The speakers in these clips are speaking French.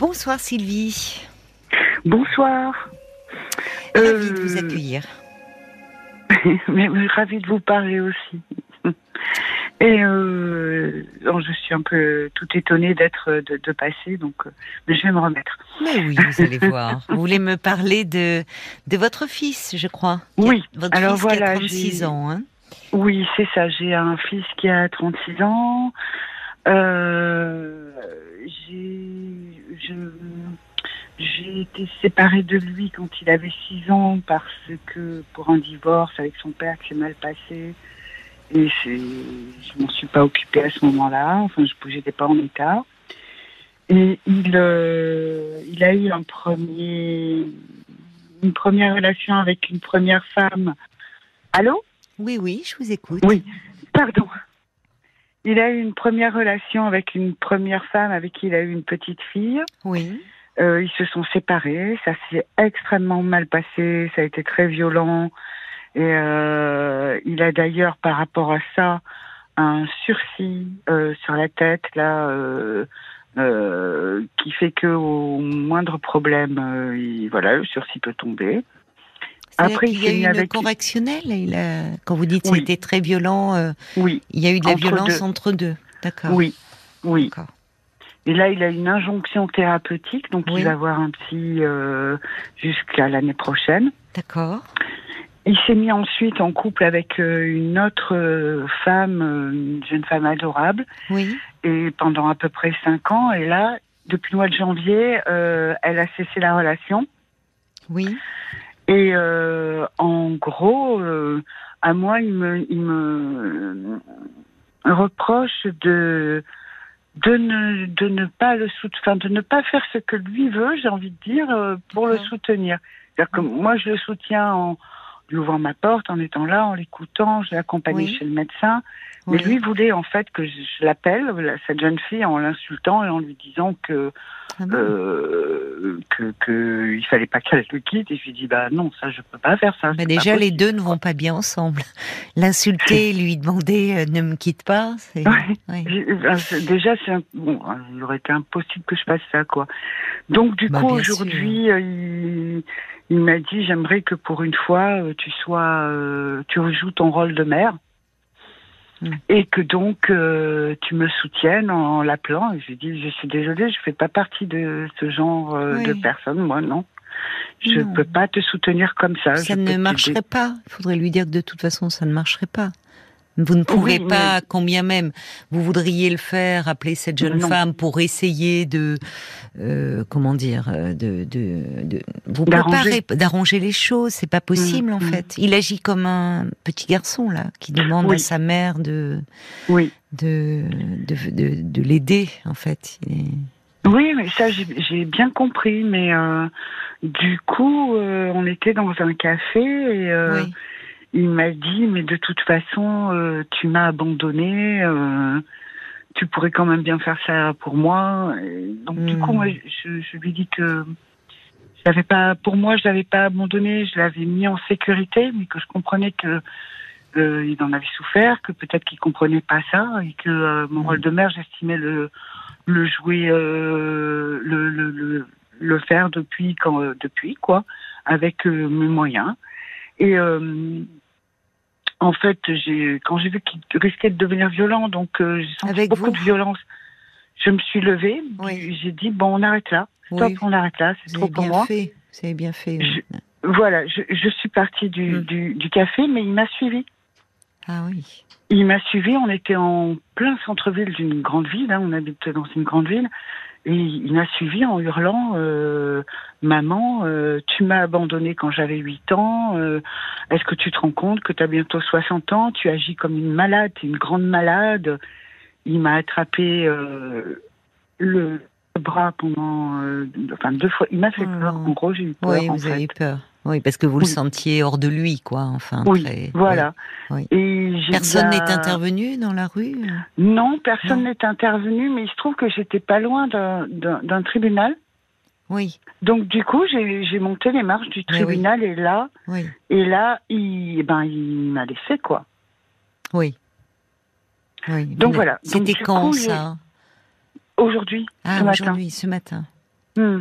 Bonsoir Sylvie. Bonsoir. Ravie de vous accueillir. mais, mais ravie de vous parler aussi. Et euh, non, je suis un peu tout étonnée d'être de, de passer, donc euh, mais je vais me remettre. Mais oui, vous allez voir. Vous voulez me parler de de votre fils, je crois. Oui. Votre Alors fils voilà, qui a 36 j'ai- ans. Hein Oui, c'est ça. J'ai un fils qui a 36 ans. Euh, j'ai été séparée de lui quand il avait 6 ans parce que pour un divorce avec son père qui s'est mal passé. Et je m'en suis pas occupée à ce moment-là. Enfin, je n'étais pas en état. Et il, euh, il a eu un premier, une première relation avec une première femme. Allô? Oui, oui, je vous écoute. Oui, pardon. Il a eu une première relation avec une première femme avec qui il a eu une petite fille. Oui. Euh, ils se sont séparés. Ça s'est extrêmement mal passé. Ça a été très violent. Et euh, il a d'ailleurs, par rapport à ça, un sursis euh, sur la tête là, euh, euh, qui fait que au moindre problème, il- voilà, le sursis peut tomber. Après, il y a eu une avec- correctionnelle. Il a... Quand vous dites Oui. c'était très violent, euh, Oui, il y a eu de la Entre violence deux. entre deux. D'accord. oui, oui. Et là, il a une injonction thérapeutique, donc Oui. il va voir un psy euh, jusqu'à l'année prochaine. D'accord. Il s'est mis ensuite en couple avec euh, une autre femme, une jeune femme adorable, Oui. et pendant à peu près cinq ans. Et là, depuis le mois de janvier, euh, elle a cessé la relation. Oui. Et euh, en gros, euh, à moi, il me, il me reproche de de ne de ne pas le sout- enfin, de ne pas faire ce que lui veut, j'ai envie de dire, euh, pour le soutenir. C'est-à-dire que moi, je le soutiens en lui ouvrant ma porte, en étant là, en l'écoutant, je l'ai Oui. chez le médecin. oui. Mais lui voulait en fait que je, l'appelle, la- cette jeune fille, en l'insultant et en lui disant que Ah bon euh, que, que il fallait pas qu'elle le quitte. Et je lui dis bah non, ça je peux pas faire ça. Bah déjà, les deux ne vont pas bien ensemble. L'insulter, lui demander euh, ne me quitte pas, c'est. Ouais. oui. J'ai- euh, Déjà, c'est un- bon, euh, il aurait été impossible que je fasse ça, quoi. Donc, du Bah, coup, aujourd'hui, euh, il, il m'a dit j'aimerais que pour une fois, euh, tu sois, euh, tu rejoues ton rôle de mère. Mm. Et que donc euh, tu me soutiennes en l'appelant. Et j'ai dit je suis désolée, je fais pas partie de ce genre euh, Oui. de personne, moi non. Je Non. peux pas te soutenir comme ça. Ça Je ne marcherait pas. Il faudrait lui dire que de toute façon, ça ne marcherait pas. Vous ne pouvez Oui, pas, combien même vous voudriez le faire, appeler cette jeune Non. femme pour essayer de, euh, comment dire, euh, de, de, de vous préparer, d'arranger les choses. C'est pas possible Mm, en mm. fait. Il agit comme un petit garçon là, qui demande à sa mère de, Oui. de, de, de, de l'aider en fait. Il est- Oui, mais ça, j'ai bien compris. Mais euh, du coup, euh, on était dans un café et oui. Il m'a dit, mais de toute façon, euh, tu m'as abandonné. euh, tu pourrais quand même bien faire ça pour moi. Et donc, du Hmm. coup, moi, je, je lui dis que je l'avais pas, pour moi, je l'avais pas abandonné. Je l'avais mis en sécurité, mais que je comprenais que euh, il en avait souffert, que peut-être qu'il comprenait pas ça et que euh, mon Hmm. rôle de mère, j'estimais le le jouer, euh, le, le, le, le faire depuis quand, euh, depuis quoi, avec euh, mes moyens. Et euh, en fait, j'ai quand j'ai vu qu'il risquait de devenir violent, donc euh, j'ai senti Avec beaucoup vous de violence. Je me suis levée, Oui. j'ai dit bon, on arrête là, stop, Oui. on arrête là, c'est trop pour moi. fait. Vous avez bien fait. oui. Voilà, je, je suis partie du, Mm. du, du café, mais il m'a suivi. Ah oui. Il m'a suivi, on était en plein centre-ville d'une grande ville, hein, on habite dans une grande ville, et il m'a suivi en hurlant euh, Maman, euh, tu m'as abandonné quand j'avais 8 ans, euh, est-ce que tu te rends compte que tu as bientôt 60 ans, tu agis comme une malade, tu es une grande malade? Il m'a attrapé le bras pendant, enfin deux fois, il m'a fait peur, non. en gros j'ai eu peur. Oui, vous fait. avez eu peur. Oui, parce que vous le sentiez hors de lui, quoi. Enfin, Oui, très- voilà. oui. Et Personne n'est intervenu dans la rue Non, personne n'est intervenu, mais il se trouve que j'étais pas loin d'un- tribunal. Oui, Donc du coup, j'ai monté les marches du Mais tribunal et là, oui, et là, il, eh ben, il m'a laissé quoi. oui. oui. Donc voilà. C'était quand coup, ça? Aujourd'hui, Ah, ce matin. aujourd'hui, ce matin. Hmm.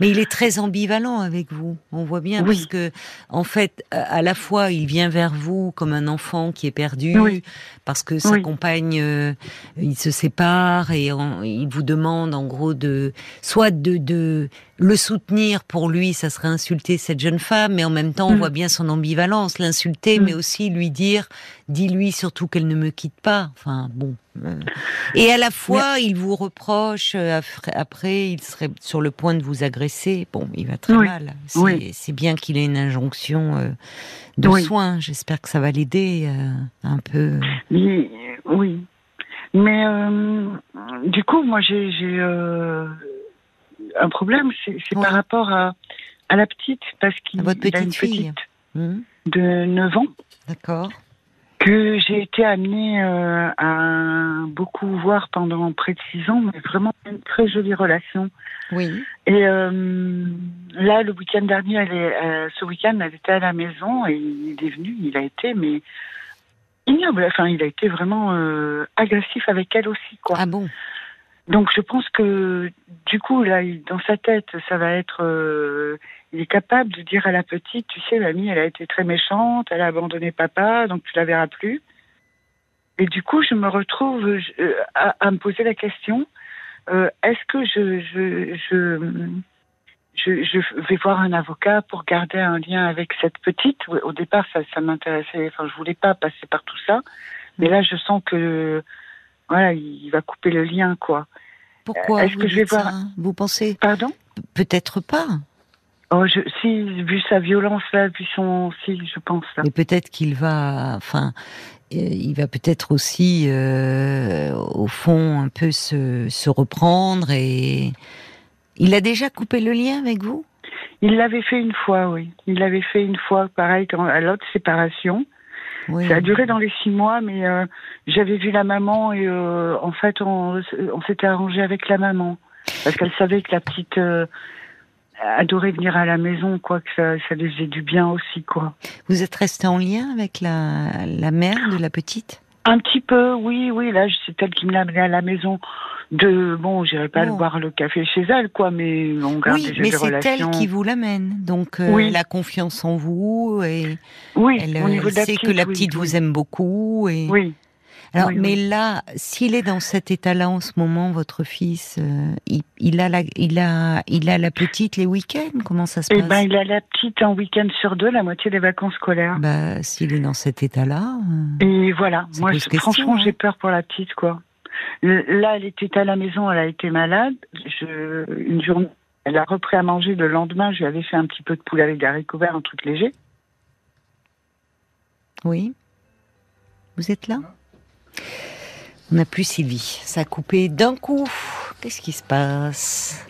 Mais il est très ambivalent avec vous. On voit bien Oui. parce que en fait, à la fois, il vient vers vous comme un enfant qui est perdu Oui. parce que sa Oui. compagne, euh, il se sépare et il vous demande en gros de soit de, de le soutenir pour lui, ça serait insulter cette jeune femme, mais en même temps, on Mm. voit bien son ambivalence, l'insulter, Mm. mais aussi lui dire, dis-lui surtout qu'elle ne me quitte pas. Enfin bon. euh. Et à la fois, il vous reproche euh, après, il serait sur le point de vous agresser. Bon, il va très Oui. mal. C'est Oui. bien qu'il ait une injonction euh, de Oui. soins. J'espère que ça va l'aider euh, un peu. Oui. Mais euh, du coup, moi, j'ai un problème, c'est par rapport à, à la petite, parce qu'il a une petite Hmm, de 9 ans D'accord. Que j'ai été amenée euh, à beaucoup voir pendant près de 6 ans, mais vraiment une très jolie relation. Oui. Et euh, là, le week-end dernier, elle est, euh, ce week-end, elle était à la maison et il est venu, il a été, mais ignoble. Enfin, il a été vraiment agressif avec elle aussi, quoi. Ah bon? Donc, je pense que du coup, là, dans sa tête, ça va être, euh, il est capable de dire à la petite, tu sais, mamie, elle a été très méchante, elle a abandonné papa, donc tu la verras plus. Et du coup, je me retrouve euh, à, à me poser la question euh, est-ce que je, je, je, je, je vais voir un avocat pour garder un lien avec cette petite? Au départ, ça, ça m'intéressait. Enfin, je voulais pas passer par tout ça, mais là, je sens que voilà, il va couper le lien, quoi. Pourquoi est-ce vous que je vais voir- Vous pensez Pardon? Peut-être pas. Oh, je, si, vu sa violence là, vu son, si, je pense là. Mais peut-être qu'il va, enfin, euh, il va peut-être aussi, euh, au fond, un peu se, se reprendre et. Il a déjà coupé le lien avec vous? Il l'avait fait une fois, oui. Il l'avait fait une fois, pareil, quand, à l'autre séparation. Oui. Ça a duré dans les six mois, mais euh, j'avais vu la maman et euh, en fait, on, on s'était arrangé avec la maman parce qu'elle savait que la petite euh, adorait venir à la maison, quoi, que ça, ça lui faisait du bien aussi, quoi. Vous êtes resté en lien avec la, la mère de la petite? Un petit peu, oui, oui. Là, c'est elle qui me l'a amené à la maison. De bon, j'irai pas boire le café chez elle, quoi, mais on garde Oui, mais c'est elle qui vous l'amène. Donc, euh, Oui. elle a confiance en vous et Oui, elle, au niveau elle de la sait petite, que la petite oui. vous aime beaucoup. Et... Oui. Alors, oui, mais oui. là, s'il est dans cet état-là en ce moment, votre fils, euh, il, il a la, il a, il a la petite les week-ends? Comment ça se Eh passe? ben, il a la petite un week-end sur deux, la moitié des vacances scolaires. Bah, s'il est dans cet état-là, euh, Et voilà, moi, je- franchement, hein. j'ai peur pour la petite, quoi. Le- Là, elle était à la maison, elle a été malade. Je, une journée, elle a repris à manger. Le lendemain, je lui avais fait un petit peu de poulet avec des haricots verts, un truc léger. oui. Vous êtes là? On n'a plus Sylvie. Ça a coupé d'un coup. Qu'est-ce qui se passe?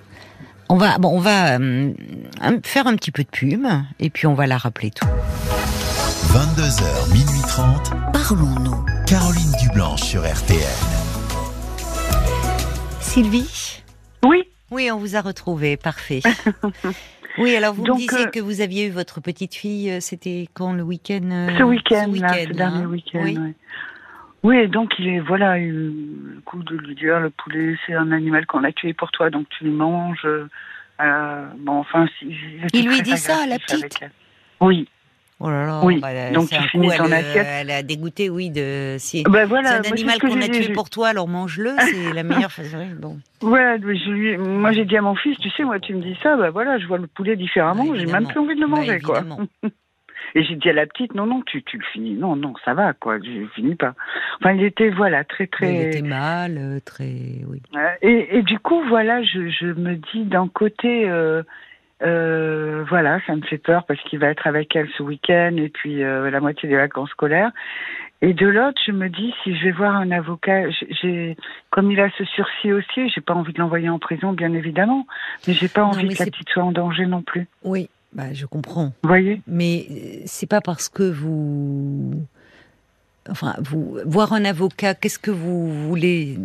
On va, bon, on va euh, faire un petit peu de pub et puis on va la rappeler tout. 22h, minuit 30, Parlons-nous. Caroline Dublanche sur RTL. Sylvie? Oui, Oui, on vous a retrouvé, parfait. Oui, alors vous Donc, me disiez euh, que vous aviez eu votre petite fille, euh, c'était quand le week-end euh, ce week-end, là, ce week-end, dernier hein? week-end. Oui. ouais. Oui, donc il est voilà, il- le coup de lui dire le poulet, c'est un animal qu'on a tué pour toi, donc tu le manges. Euh, bon, enfin, Il lui dit ça à la petite elle. Oui. Oh là là, Oui, bah, donc tu un finis coup, ton elle, euh, assiette. elle a dégoûté, oui, de si. C'est voilà, un moi, c'est animal ce que qu'on a tué pour toi, alors mange-le, c'est la meilleure façon. Bon. Je lui, moi j'ai dit à mon fils, tu sais, moi tu me dis ça, bah voilà, je vois le poulet différemment, Bah, j'ai même plus envie de le Bah, manger, quoi. Et j'ai dit à la petite, non, non, tu, tu le finis, non, non, ça va, quoi, je finis pas. Enfin, il était, voilà, très, Il très. était mal, euh, très, oui. Et, et du coup, voilà, je, je me dis d'un côté, euh, euh, voilà, ça me fait peur parce qu'il va être avec elle ce week-end et puis euh, la moitié des vacances scolaires. Et de l'autre, je me dis si je vais voir un avocat, j'ai- comme il a ce sursis aussi, j'ai pas envie de l'envoyer en prison, bien évidemment, mais j'ai pas Non, envie que la petite soit en danger non plus. Oui, bah, je comprends. Vous voyez? Mais euh, c'est pas parce que vous. Enfin, vous voir un avocat, qu'est-ce que vous voulez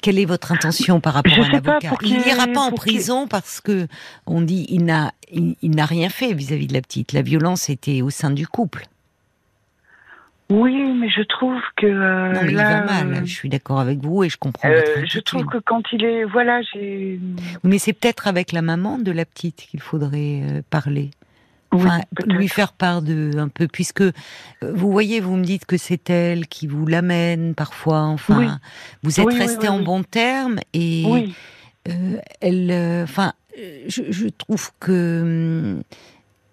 Quelle est votre intention par rapport Je à un avocat? Il n'ira pas en prison parce que on dit il n'a il, il n'a rien fait vis-à-vis de la petite. La violence était au sein du couple. Oui, mais je trouve que euh, Non, mais il va mal. euh, Je suis d'accord avec vous et je comprends euh, votre je trouve que quand il est, voilà, j'ai, Mais c'est peut-être avec la maman de la petite qu'il faudrait euh, parler. oui, Enfin, peut-être. lui faire part de un peu, puisque euh, vous voyez, vous me dites que c'est elle qui vous l'amène parfois. Enfin, Oui. vous êtes Oui, oui, resté oui, en oui. bons termes et oui, euh, elle, enfin, je, je trouve que hum,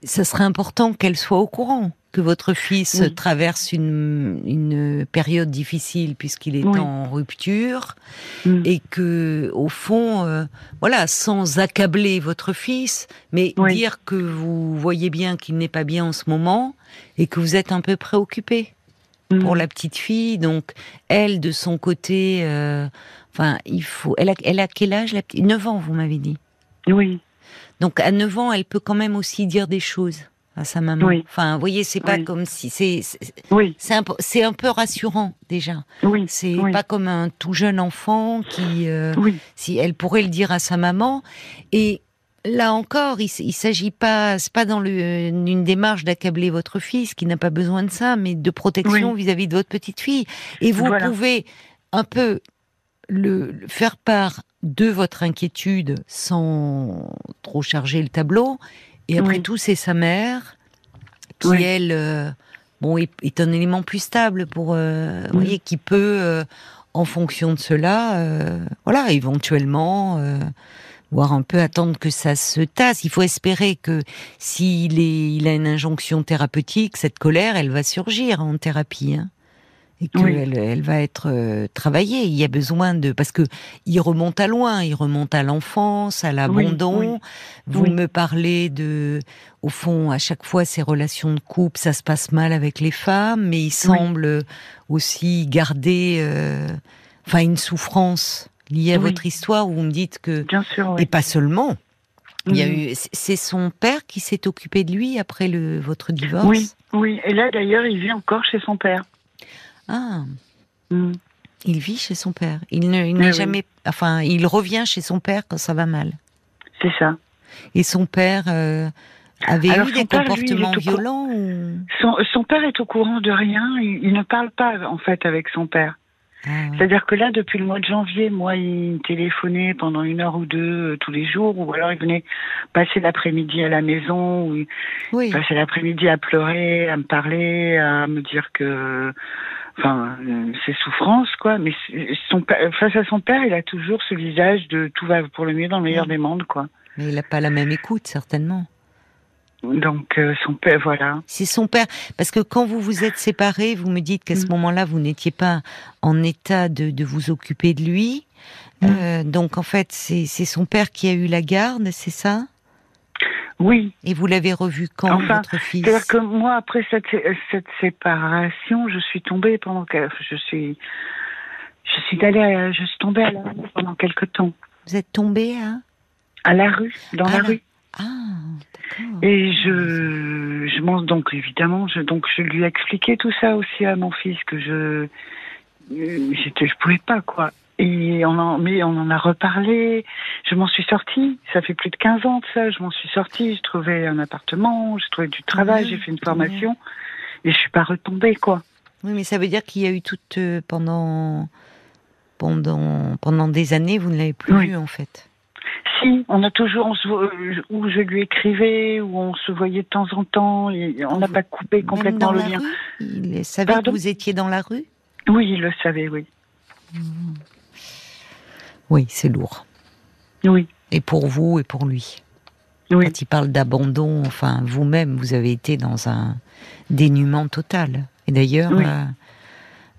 ça serait important qu'elle soit au courant que votre fils Oui. traverse une, une période difficile puisqu'il est Oui. en rupture Mm. et que au fond, euh, voilà, sans accabler votre fils, mais dire que vous voyez bien qu'il n'est pas bien en ce moment et que vous êtes un peu préoccupé Mm. pour la petite fille. Donc, elle, de son côté, euh, enfin, il faut. Elle a, elle a quel âge la petite? 9 ans, vous m'avez dit. oui, Donc, à 9 ans, elle peut quand même aussi dire des choses à sa maman. Oui. Enfin, vous voyez, c'est pas Oui. comme si c'est c'est oui, c'est un, peu- c'est un peu rassurant déjà. oui, C'est pas comme un tout jeune enfant qui, euh, si elle pourrait le dire à sa maman. Et là encore, il, il s'agit pas, c'est pas dans le, une démarche d'accabler votre fils qui n'a pas besoin de ça, mais de protection vis-à-vis de votre petite fille. Et vous Voilà. pouvez un peu le, le faire part de votre inquiétude sans trop charger le tableau. Et après Oui. tout, c'est sa mère qui Oui. elle, euh, bon, est, est un élément plus stable pour, euh, vous voyez, qui peut, euh, en fonction de cela, voilà, éventuellement, voire un peu attendre que ça se tasse. Il faut espérer que s'il est, il a une injonction thérapeutique, cette colère, elle va surgir en thérapie. hein. Et Oui. qu'elle elle va être euh, travaillée. Il y a besoin de parce que il remonte à loin, il remonte à l'enfance, à l'abandon. oui. Vous me parlez de, au fond, à chaque fois ces relations de couple, ça se passe mal avec les femmes, mais il semble aussi garder, euh, enfin, une souffrance liée à votre histoire où vous me dites que bien sûr, et pas seulement. Il y a Mhm. eu, c'est- c'est son père qui s'est occupé de lui après le votre divorce? Oui, oui. Et là, d'ailleurs, il vit encore chez son père. Ah, Mm. il vit chez son père. Il ne, il Oui, n'est oui. jamais, enfin, il revient chez son père quand ça va mal. C'est ça. Et son père euh, avait Alors, eu des père, il comportements violents ou... Son, son père est au courant de rien. Il, il ne parle pas, en fait, avec son père. Ah, ouais. C'est-à-dire que là, depuis le mois de janvier, moi, il téléphonait pendant une heure ou deux euh, tous les jours, ou alors il venait passer l'après-midi à la maison, ou il Oui, passait l'après-midi à pleurer, à me parler, à me dire que, enfin, euh, ses souffrances, quoi. Mais son père- face à son père, il a toujours ce visage de tout va pour le mieux dans le meilleur Mm. des mondes, quoi. mais il n'a pas la même écoute, certainement. Donc euh, son père, voilà. C'est son père. Parce que quand vous vous êtes séparés, vous me dites qu'à ce Mm. moment-là, vous n'étiez pas en état de, de vous occuper de lui. Mm. Euh, donc, en fait, c'est c'est son père qui a eu la garde, c'est ça? Oui, Et vous l'avez revu quand, Enfin, votre fils C'est-à-dire que moi, après cette, cette séparation, je suis tombée pendant que je suis, je suis allée, à- je suis tombée à la rue pendant quelque temps, Vous êtes tombé à... à la rue, dans Ah, la rue, Ah, d'accord. et je, je m'en donc évidemment, je donc je lui ai expliqué tout ça aussi à mon fils que je, j'étais, je pouvais pas quoi. Et on en, mais on en a reparlé. Je m'en suis sortie. Ça fait plus de 15 ans de ça. Je m'en suis sortie. J'ai trouvé un appartement. J'ai trouvé du travail. bien, J'ai fait une formation. Et je suis pas retombée, quoi. Oui, mais ça veut dire qu'il y a eu toute... euh, pendant... Pendant, pendant des années, vous ne l'avez plus Oui. vu, en fait. Si, on a toujours, on se vo- euh, où je lui écrivais, où on se voyait de temps en temps, et on n'a pas coupé complètement le lien. rue Il savait Pardon? que vous étiez dans la rue? Oui, il le savait, oui. Oui, c'est lourd. Oui, Et pour vous et pour lui. oui, Quand il parle d'abandon, enfin, vous-même, vous avez été dans un dénuement total. Et d'ailleurs, Oui. euh,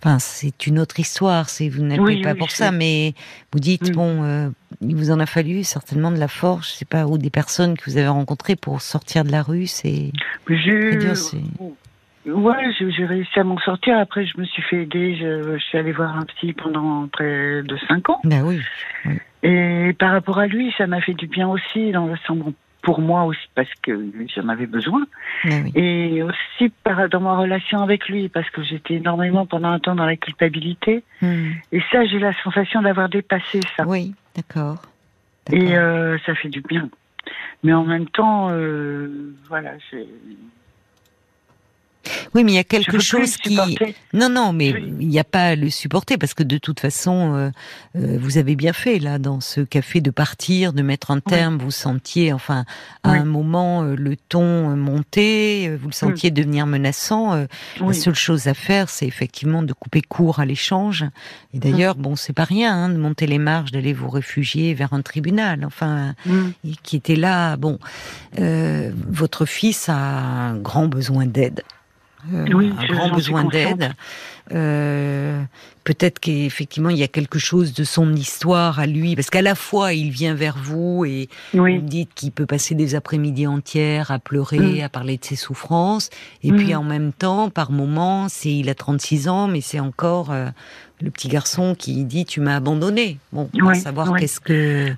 enfin, c'est une autre histoire. C'est vous Oui, pas pour je ça, sais. mais vous dites Mm. bon, euh, il vous en a fallu certainement de la force, je sais pas, ou des personnes que vous avez rencontrées pour sortir de la rue. C'est c'est. Ouais, j'ai réussi à m'en sortir. Après, je me suis fait aider. Je, je suis allée voir un psy pendant près de cinq ans. Ben oui. Et par rapport à lui, ça m'a fait du bien aussi, dans le sens pour moi aussi, parce que j'en avais besoin. Ben oui. Et aussi par, dans ma relation avec lui, parce que j'étais énormément pendant un temps dans la culpabilité. Hmm. Et ça, j'ai la sensation d'avoir dépassé ça. Oui, d'accord. Et euh, ça fait du bien. Mais en même temps, euh, voilà, j'ai- Oui, mais il y a quelque chose qui. supporter. Non, non, mais il n'y a pas à le supporter parce que de toute façon, euh, euh, vous avez bien fait là dans ce café de partir, de mettre un terme. Vous sentiez, enfin, à Oui. un moment euh, le ton euh, monter, euh, vous le sentiez devenir menaçant. euh, La seule chose à faire, c'est effectivement de couper court à l'échange. Et d'ailleurs, bon, c'est pas rien hein, de monter les marches, d'aller vous réfugier vers un tribunal. Enfin, Mm. qui était là. Bon, euh, votre fils a un grand besoin d'aide. Euh, Oui, un grand besoin d'aide. Euh, Peut-être qu'effectivement il y a quelque chose de son histoire à lui, parce qu'à la fois il vient vers vous et vous Oui. dites qu'il peut passer des après-midi entières à pleurer, Mm. à parler de ses souffrances, et Mm. puis en même temps, par moments, c'est il a 36 ans, mais c'est encore euh, le petit garçon qui dit tu m'as abandonné. Bon, on va savoir qu'est-ce que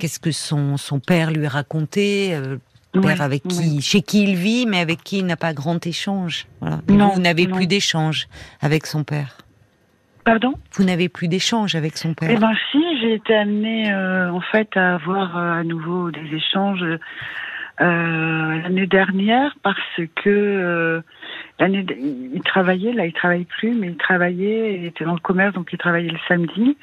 qu'est-ce que son son père lui a raconté, euh, père Oui, avec qui oui. chez qui il vit, mais avec qui il n'a pas grand échange. Voilà. Non, vous n'avez plus d'échange avec son père. Pardon? Vous n'avez plus d'échange avec son père. Eh ben si, j'ai été amenée euh, en fait à avoir euh, à nouveau des échanges euh, l'année dernière parce que l'année il travaillait, là il travaille plus, mais il travaillait, il était dans le commerce donc il travaillait le samedi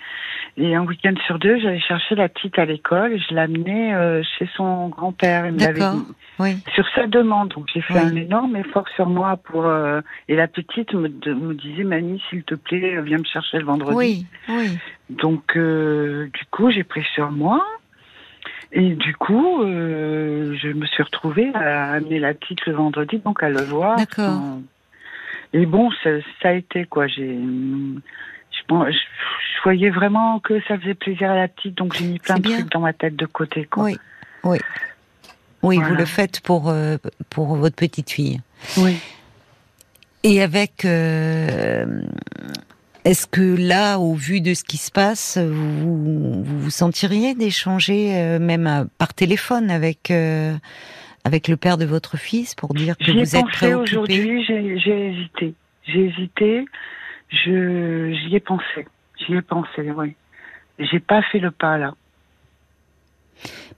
et un week-end sur deux j'allais chercher la petite à l'école et je l'amenais euh, chez son grand-père. D'accord. dit. Oui. sur sa demande. Donc j'ai fait Oui. un énorme effort sur moi pour euh, et la petite me, de- me disait mamie s'il te plaît viens me chercher le vendredi. Oui, oui. Donc euh, du coup j'ai pris sur moi et du coup euh, je me suis retrouvée à amener la petite le vendredi donc à le voir. D'accord. Et bon ça, ça a été quoi j'ai je, pense- je, je voyais vraiment que ça faisait plaisir à la petite donc j'ai mis plein de bien. trucs dans ma tête de côté quoi. Oui. Oui. Oui, vous le faites pour euh, pour votre petite fille. Oui. Et avec euh, est-ce que là, au vu de ce qui se passe, vous vous, vous sentiriez d'échanger euh, même à- par téléphone avec avec le père de votre fils pour dire que vous êtes préoccupé aujourd'hui, j'ai hésité. J'ai hésité, je j'y ai pensé. J'y ai pensé, oui. J'ai pas fait le pas là.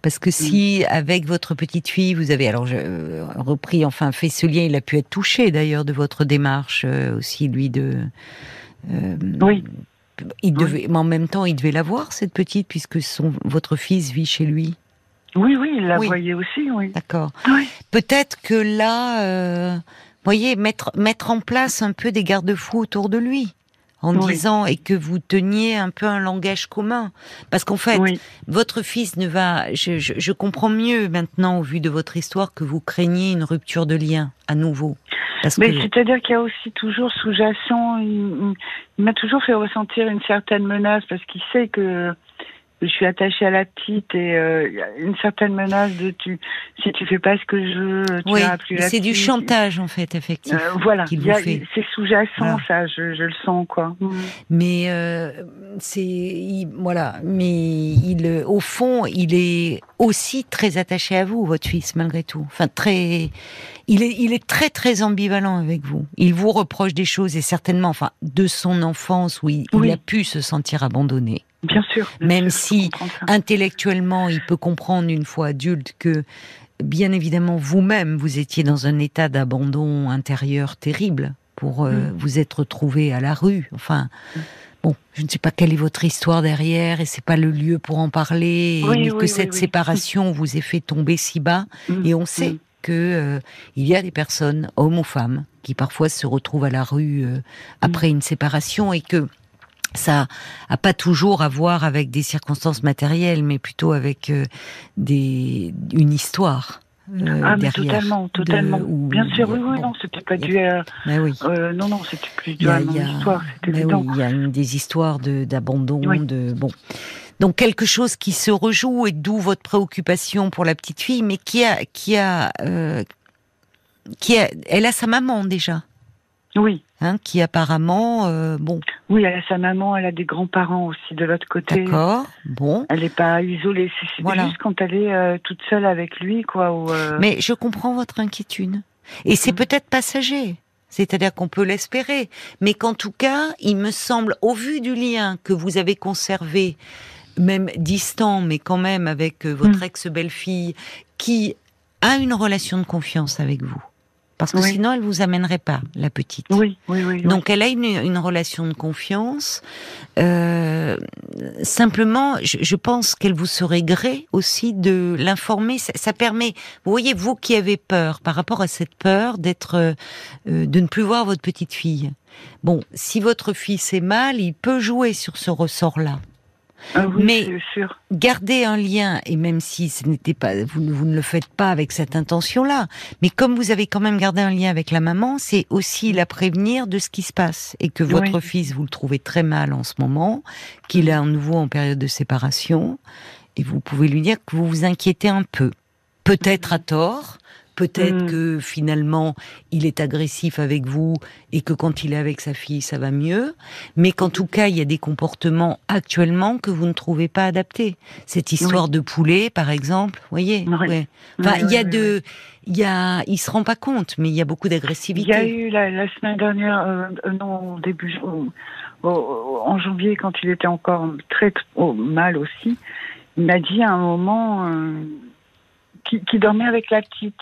Parce que si, avec votre petite fille, vous avez alors je, euh, repris, enfin fait ce lien, il a pu être touché d'ailleurs de votre démarche euh, aussi, lui de. euh, Oui. Il devait, mais en même temps, il devait la voir cette petite puisque son votre fils vit chez lui. Oui, oui, il la Oui. voyait aussi, oui. D'accord. Oui. Peut-être que là, euh, voyez, mettre mettre en place un peu des garde-fous autour de lui. En Oui. disant et que vous teniez un peu un langage commun, parce qu'en fait, Oui, votre fils ne va. Je, je, je comprends mieux maintenant, au vu de votre histoire, que vous craignez une rupture de lien à nouveau. Parce mais que c'est-à-dire qu'il y a aussi toujours sous-jacent, il, il- il m'a toujours fait ressentir une certaine menace parce qu'il sait que je suis attachée à la petite et euh, il y a une certaine menace de tu si tu fais pas ce que je veux, tu oui, plus c'est du chantage en fait, effectivement. Euh, voilà, c'est sous-jacent Voilà. ça, je, je le sens quoi. Mais euh, c'est il- voilà, mais il euh, au fond, il est aussi très attaché à vous, votre fils, malgré tout. Enfin, très, il est il est très très ambivalent avec vous. Il vous reproche des choses et certainement, enfin, de son enfance où il, a pu se sentir abandonné. Bien sûr. bien Même sûr, si intellectuellement, il peut comprendre une fois adulte que, bien évidemment, vous-même, vous étiez dans un état d'abandon intérieur terrible pour euh, Mm. vous être retrouvé à la rue. Enfin, bon, je ne sais pas quelle est votre histoire derrière et c'est pas le lieu pour en parler. Oui, mais oui, que oui, cette séparation vous ait fait tomber si bas. Mm, Et on sait mm. que euh, il y a des personnes, hommes ou femmes, qui parfois se retrouvent à la rue euh, après une séparation et que ça a pas toujours à voir avec des circonstances matérielles, mais plutôt avec euh, des une histoire. euh, Ah, mais derrière. totalement, De- totalement. où Bien sûr, a- oui, oui, non, c'était pas a- dû à. ben oui. euh, non, non, c'était plus dû à a- histoire, c'est évident. oui, il y a une, des histoires de d'abandon, Oui. de bon. Donc quelque chose qui se rejoue et d'où votre préoccupation pour la petite fille, mais qui a qui a euh, qui a, elle a sa maman déjà, Oui, hein, qui apparemment euh, bon, oui, elle a sa maman, elle a des grands-parents aussi de l'autre côté. d'accord, bon. Elle n'est pas isolée, c'est Voilà. juste quand elle est euh, toute seule avec lui, quoi. Ou, euh, Mais je comprends votre inquiétude. Et c'est Mhm. peut-être passager. C'est-à-dire qu'on peut l'espérer. Mais qu'en tout cas, il me semble, au vu du lien que vous avez conservé, même distant, mais quand même avec euh, votre Mhm. ex-belle-fille, qui a une relation de confiance avec vous, Parce que Oui. sinon, elle vous amènerait pas, la petite. Oui, oui, oui. oui. Donc elle a une, une relation de confiance. Euh, simplement, je, je pense qu'elle vous serait gré aussi de l'informer. Ça, ça permet, vous voyez, vous qui avez peur par rapport à cette peur d'être, euh, euh, de ne plus voir votre petite fille. Bon, si votre fils est mal, il peut jouer sur ce ressort-là. Ah oui, mais- sûr. Gardez un lien, et même si ce n'était pas, vous, ne- vous ne le faites pas avec cette intention-là, mais comme vous avez quand même gardé un lien avec la maman, c'est aussi la prévenir de ce qui se passe et que votre fils, vous le trouvez très mal en ce moment, qu'il est à nouveau en période de séparation, et vous pouvez lui dire que vous vous inquiétez un peu, peut-être à tort. Peut-être Mm. que finalement il est agressif avec vous et que quand il est avec sa fille ça va mieux, mais qu'en tout cas il y a des comportements actuellement que vous ne trouvez pas adaptés. Cette histoire de poulet par exemple, vous voyez, Oui. ouais. Enfin, Oui, il y a oui, oui, de, il y a, il se rend pas compte, mais il y a beaucoup Il y a d'agressivité. eu la, la semaine dernière, euh, euh, non, au début, au- au- en janvier, quand il était encore très mal aussi, il m'a dit à un moment euh, qu'il qu'il dormait avec la petite.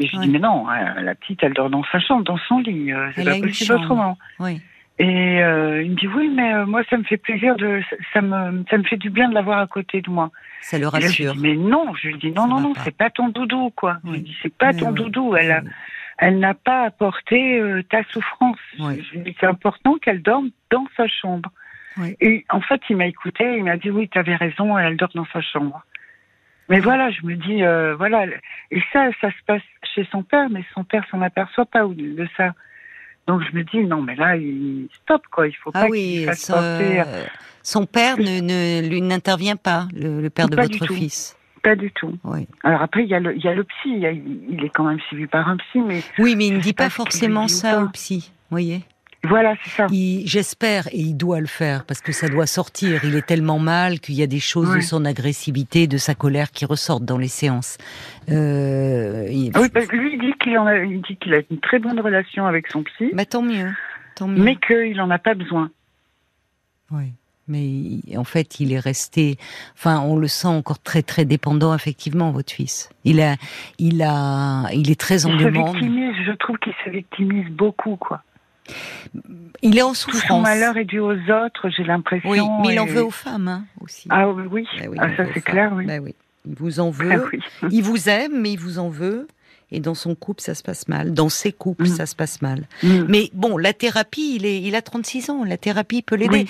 Et je lui Ouais. dis, mais non, euh, la petite, elle dort dans sa chambre, dans son lit. euh, C'est pas possible autrement. Oui. Et euh, il me dit, oui, mais euh, moi, ça me fait plaisir, de, ça, me, ça me fait du bien de l'avoir à côté de moi. Ça le Et là, je rassure. dis, mais non, je lui dis, non, Ça non, non, c'est pas ton doudou, quoi. Je Oui. lui dis, c'est pas Mais ton oui. doudou. Elle a, elle n'a pas apporté euh, ta souffrance. Oui. Je lui dis, c'est important qu'elle dorme dans sa chambre. Et en fait, il m'a écouté, il m'a dit, oui, tu avais raison, elle dort dans sa chambre. Mais voilà, je me dis, euh, voilà. Et ça, ça se passe chez son père, mais son père s'en aperçoit pas de ça. Donc je me dis, non, mais là, il stop, quoi. Il faut Ah pas oui, qu'il fasse son, père ne, ne lui n'intervient pas, le, le père de du votre tout. fils. Pas du tout. Oui. Alors après, il y a le, il y a le psy. Il, y a- il est quand même suivi par un psy, mais Oui, mais il ne dit pas forcément ça pas. au psy, voyez. Voilà, c'est ça. J'espère, et il doit le faire, parce que ça doit sortir. Il est tellement mal qu'il y a des choses de son agressivité, de sa colère qui ressortent dans les séances. Euh, il- Ah Oui, parce que lui, il dit qu'il a, il dit qu'il a une très bonne relation avec son psy, Bah, tant mieux, tant mieux. mais qu'il en a pas besoin. Oui. Mais en fait, il est resté. Enfin, on le sent encore très très dépendant, effectivement, votre fils. Il a, il a, il est très en Il se victimise, je trouve qu'il se victimise beaucoup, quoi. Il est en Tout son souffrance. malheur est dû aux autres, j'ai l'impression. Oui, mais il en veut aux femmes hein, aussi. Ah oui. Bah oui, ah, ça c'est clair, oui. Bah oui. Il vous en veut. Ah oui. Il vous aime, mais il vous en veut. Et dans son couple, ça se passe mal. Dans ses couples, Mm. ça se passe mal. Mm. Mais bon, la thérapie, il, est, il a 36 ans. La thérapie peut l'aider. Oui.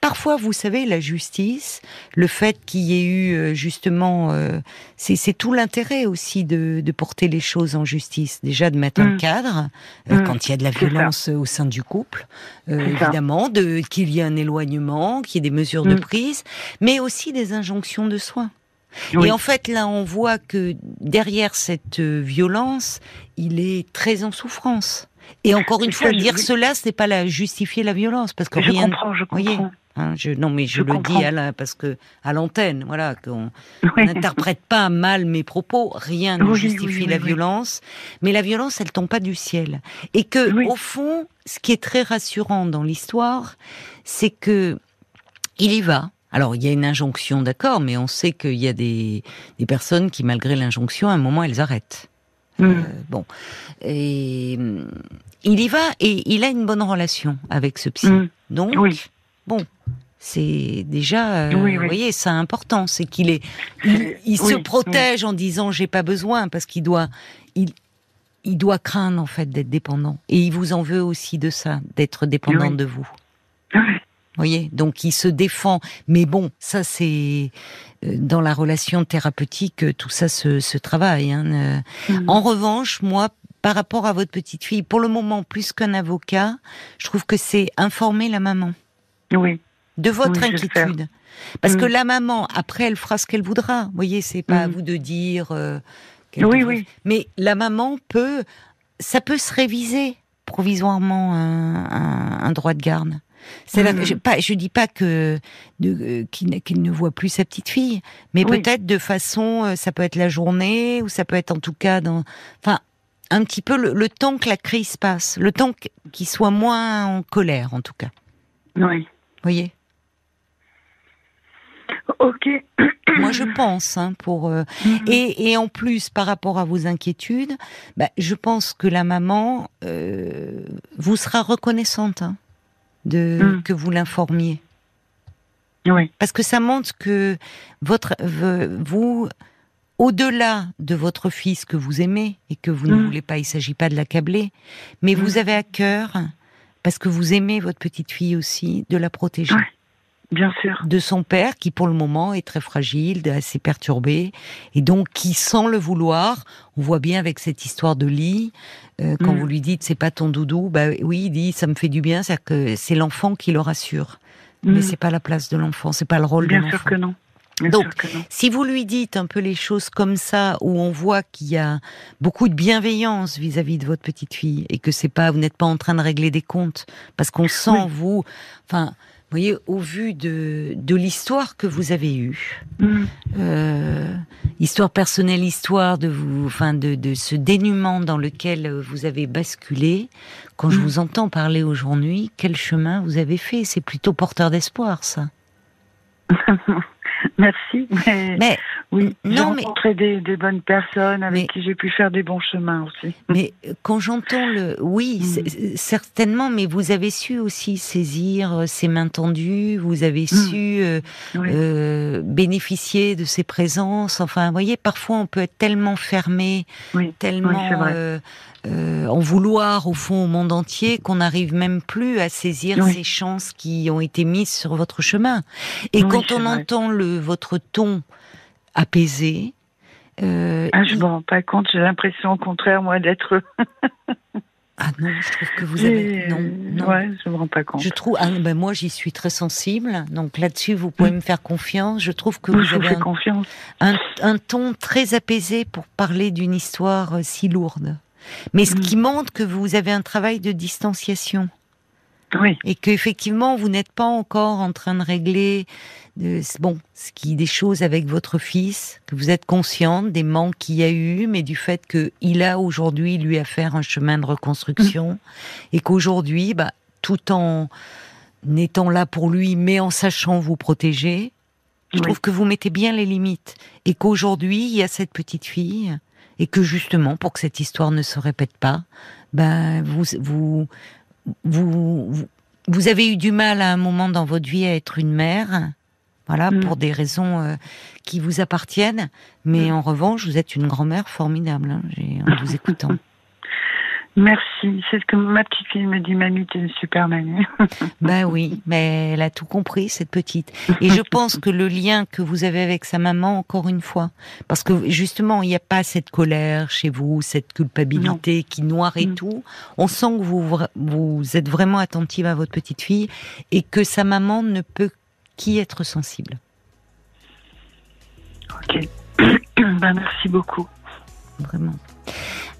Parfois, vous savez, la justice, le fait qu'il y ait eu euh, justement, euh, c'est tout l'intérêt aussi de, de porter les choses en justice. Déjà de mettre un Mm. cadre euh, quand il y a de la ça. violence euh, au sein du couple, euh, évidemment, de qu'il y ait un éloignement, qu'il y ait des mesures de prise, mais aussi des injonctions de soins. Oui. Et en fait, là, on voit que derrière cette euh, violence, il est très en souffrance. Et encore une Ça, fois, dire oui. cela, c'est pas la justifier la violence, parce que je rien. comprends, je voyez, comprends. hein, je, non, mais je, Je le comprends. dis à la, parce que à l'antenne, voilà, qu'on Oui. n'interprète pas mal mes propos. Rien ne Oui, justifie oui, oui, la violence, mais la violence, elle tombe pas du ciel. Et que, au fond, ce qui est très rassurant dans l'histoire, c'est que il y va. Alors, il y a une injonction, d'accord, mais on sait qu'il y a des, des personnes qui, malgré l'injonction, à un moment, elles arrêtent. Mm. Euh, bon. Et il y va et il a une bonne relation avec ce psy. Mm. Donc, Oui. bon, c'est déjà, euh, Oui, oui. vous voyez, c'est important. C'est qu'il est, il, il se protège en disant j'ai pas besoin parce qu'il doit, il, il doit craindre en fait d'être dépendant. Et il vous en veut aussi de ça, d'être dépendant de vous. Voyez, donc il se défend. Mais bon, ça c'est euh, dans la relation thérapeutique, euh, tout ça se, se travaille. hein, euh. Mm. En revanche, moi, par rapport à votre petite fille, pour le moment, plus qu'un avocat, je trouve que c'est informer la maman Oui. de votre Oui, inquiétude. Parce que Mm. la maman, après, elle fera ce qu'elle voudra. Vous voyez, c'est pas à Mm. vous de dire. euh, Oui, oui. Mais la maman peut, ça peut se réviser provisoirement un, un- un droit de garde. Mhm. je, pas, je dis pas que euh, qu'il ne- qu'il ne voit plus sa petite fille, mais Oui. peut-être de façon, euh, ça peut être la journée ou ça peut être en tout cas dans, enfin, un petit peu le, le temps que la crise passe, le temps qu'il soit moins en colère en tout cas. Oui. Voyez? Ok. Moi, je pense, hein, pour euh, Mhm. et, et en plus par rapport à vos inquiétudes, bah, je pense que la maman euh, vous sera reconnaissante hein, de Mm. que vous l'informiez, Oui. parce que ça montre que votre vous au-delà de votre fils que vous aimez et que vous ne Mm. voulez pas, il s'agit pas de l'accabler, mais vous Mm. avez à cœur parce que vous aimez votre petite fille aussi de la protéger. Ouais. Bien sûr. de son père qui pour le moment est très fragile, assez perturbé et donc qui sans le vouloir, on voit bien avec cette histoire de lit euh, quand Mm. vous lui dites c'est pas ton doudou, bah oui, il dit ça me fait du bien, c'est que c'est l'enfant qui le rassure. Mais Mm. c'est pas la place de l'enfant, c'est pas le rôle de Bien l'enfant. sûr que non. Bien Donc, sûr que non. Si vous lui dites un peu les choses comme ça, où on voit qu'il y a beaucoup de bienveillance vis-à-vis de votre petite fille et que c'est pas, vous n'êtes pas en train de régler des comptes, parce qu'on sent Oui. vous, enfin, voyez, au vu de, de l'histoire que vous avez eue, Mm. euh, histoire personnelle, histoire de vous, enfin, de, de ce dénuement dans lequel vous avez basculé. Quand je Mm. vous entends parler aujourd'hui, quel chemin vous avez fait? C'est plutôt porteur d'espoir, ça. Merci. Mais, Mais oui, j'ai non, mais- rencontré des, des bonnes personnes avec Mais- qui j'ai pu faire des bons chemins aussi. Mais quand j'entends le, oui, Mm. certainement, mais vous avez su aussi saisir euh, ses mains tendues, vous avez su euh, Oui. euh, bénéficier de ses présences. Enfin, vous voyez, parfois on peut être tellement fermé, Oui. tellement Oui, euh, euh, en vouloir au fond au monde entier qu'on n'arrive même plus à saisir ces chances qui ont été mises sur votre chemin. Et quand on vrai. entend le votre ton apaisé. Euh, Ah, je il- me rends pas compte. J'ai l'impression, au contraire, moi, d'être. ah non, je trouve que vous avez non, non. Ouais, je me rends pas compte. Je trouve, ah, ben moi j'y suis très sensible, donc là-dessus vous pouvez me faire confiance. Je trouve que vous je avez fais un, confiance. un, un ton très apaisé pour parler d'une histoire euh, si lourde. Mais ce Mm. qui montre que vous avez un travail de distanciation Oui. et qu'effectivement vous n'êtes pas encore en train de régler de, bon, ce qui des choses avec votre fils, que vous êtes consciente des manques qu'il y a eu, mais du fait qu'il a aujourd'hui lui à faire un chemin de reconstruction et qu'aujourd'hui, bah, tout en étant là pour lui, mais en sachant vous protéger, je Oui. trouve que vous mettez bien les limites et qu'aujourd'hui il y a cette petite fille et que justement pour que cette histoire ne se répète pas, ben vous vous vous vous, vous avez eu du mal à un moment dans votre vie à être une mère, voilà Mm. pour des raisons euh, qui vous appartiennent, mais Mm. en revanche vous êtes une grand-mère formidable hein, en vous écoutant. Merci. C'est ce que ma petite fille me dit. Mamie, t'es une super mamie. Ben oui, mais elle a tout compris, cette petite. Et je pense que le lien que vous avez avec sa maman, encore une fois, parce que justement, il n'y a pas cette colère chez vous, cette culpabilité qui noire et Mm. tout. On sent que vous, vous êtes vraiment attentive à votre petite fille et que sa maman ne peut qu'y être sensible. ok. ben, merci beaucoup. Vraiment.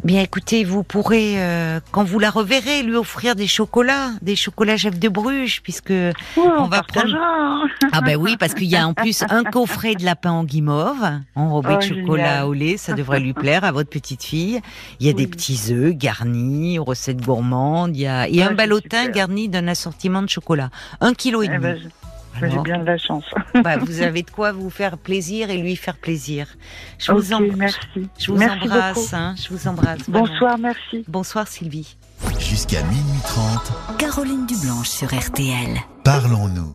Bien, écoutez, vous pourrez, euh, quand vous la reverrez, lui offrir des chocolats, des chocolats Jeff de Bruges, puisque on, va partagera. Ah ben oui, parce qu'il y a en plus un coffret de lapin en guimauve, enrobé Oh, de chocolat génial. au lait, ça devrait lui plaire à votre petite fille. Il y a des petits œufs garnis, recettes gourmandes, il y a, et Ouais, un ballotin garni d'un assortiment de chocolat. Un kilo et Eh demi. ben, je- ben, j'ai bien de la chance. bah, vous avez de quoi vous faire plaisir et lui faire plaisir. Je vous, ok, em- merci. je vous merci embrasse, hein, je vous embrasse. vraiment. Bonsoir, merci. Bonsoir Sylvie. Jusqu'à minuit 30, Caroline Dublanche sur RTL. parlons-nous.